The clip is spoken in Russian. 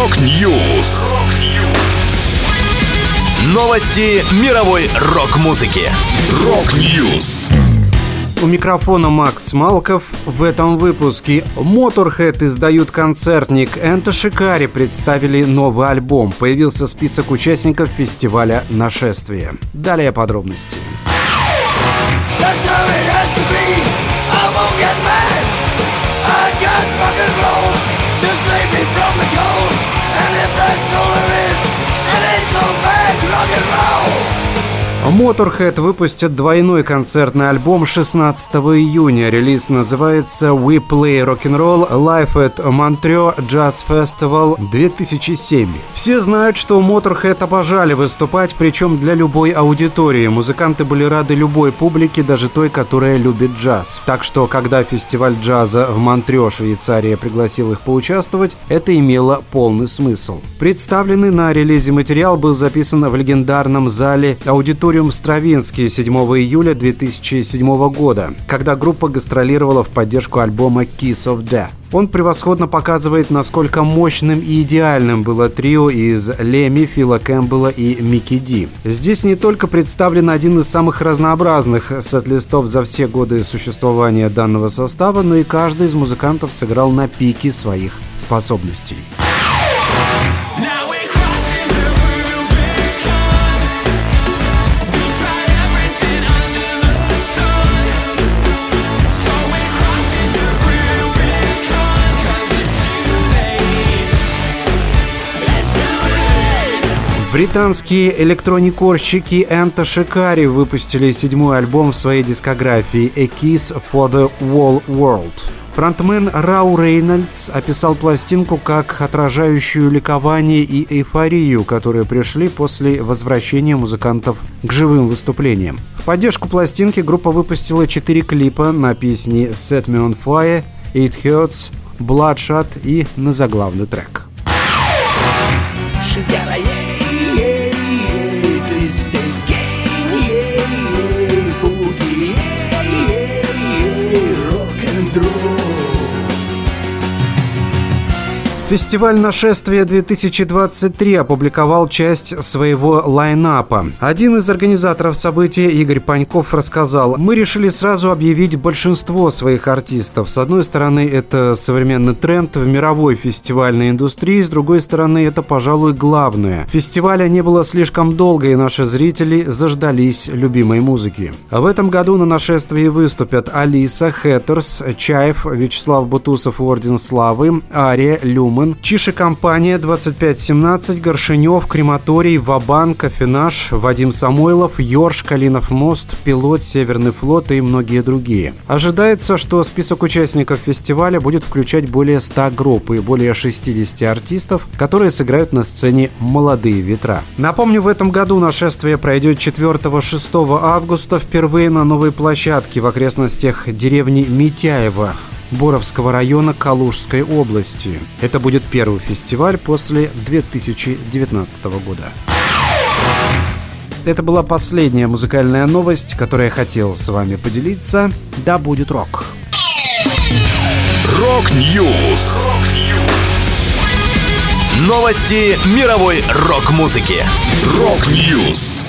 Rock News. Новости мировой рок-музыки. Rock News. У микрофона Макс Малков. В этом выпуске Motorhead издают концертник. Enter Shikari представили новый альбом. Появился список участников фестиваля «Нашествие». Далее подробности. That's how it has to be. I won't get mad. I got Motorhead выпустят двойной концертный альбом 16 июня. Релиз называется We Play Rock'n'Roll Live at Montreux Jazz Festival 2007. Все знают, что Motorhead обожали выступать, причем для любой аудитории. Музыканты были рады любой публике, даже той, которая любит джаз. Так что, когда фестиваль джаза в Монтрё, Швейцария, пригласил их поучаствовать, это имело полный смысл. Представленный на релизе материал был записан в легендарном зале аудитории Аудиториум Стравинский 7 июля 2007 года, когда группа гастролировала в поддержку альбома Kiss of Death. Он превосходно показывает, насколько мощным и идеальным было трио из Леми, Фила Кэмпбелла и Микки Ди. Здесь не только представлен один из самых разнообразных сет-листов за все годы существования данного состава, но и каждый из музыкантов сыграл на пике своих способностей. Британские электроникорщики Энто Шикари выпустили седьмой альбом в своей дискографии «A Kiss for the Whole World». Фронтмен Рау Рейнольдс описал пластинку как отражающую ликование и эйфорию, которые пришли после возвращения музыкантов к живым выступлениям. В поддержку пластинки группа выпустила четыре клипа на песни «Set Me On Fire», «It Hurts», «Bloodshot» и на заглавный трек. Фестиваль «Нашествие 2023» опубликовал часть своего лайнапа. Один из организаторов события, Игорь Паньков, рассказал, «Мы решили сразу объявить большинство своих артистов. С одной стороны, это современный тренд в мировой фестивальной индустрии, с другой стороны, это, пожалуй, главное. Фестиваля не было слишком долго, и наши зрители заждались любимой музыки. В этом году на «Нашествии» выступят Алиса, Хэттерс, Чаев, Вячеслав Бутусов Орден Славы, Ария, Люма, Ньюман, Чиша Компания, 2517, Горшинев, Крематорий, Вабан, Кофенаш, Вадим Самойлов, Йорш, Калинов мост, Пилот, Северный флот и многие другие. Ожидается, что список участников фестиваля будет включать более 100 групп и более 60 артистов, которые сыграют на сцене «Молодые ветра». Напомню, в этом году нашествие пройдет 4-6 августа впервые на новой площадке в окрестностях деревни Митяева. Боровского района Калужской области. Это будет первый фестиваль после 2019 года. Это была последняя музыкальная новость, которую я хотел с вами поделиться. Да будет рок! Rock News! Новости мировой рок-музыки. Rock News!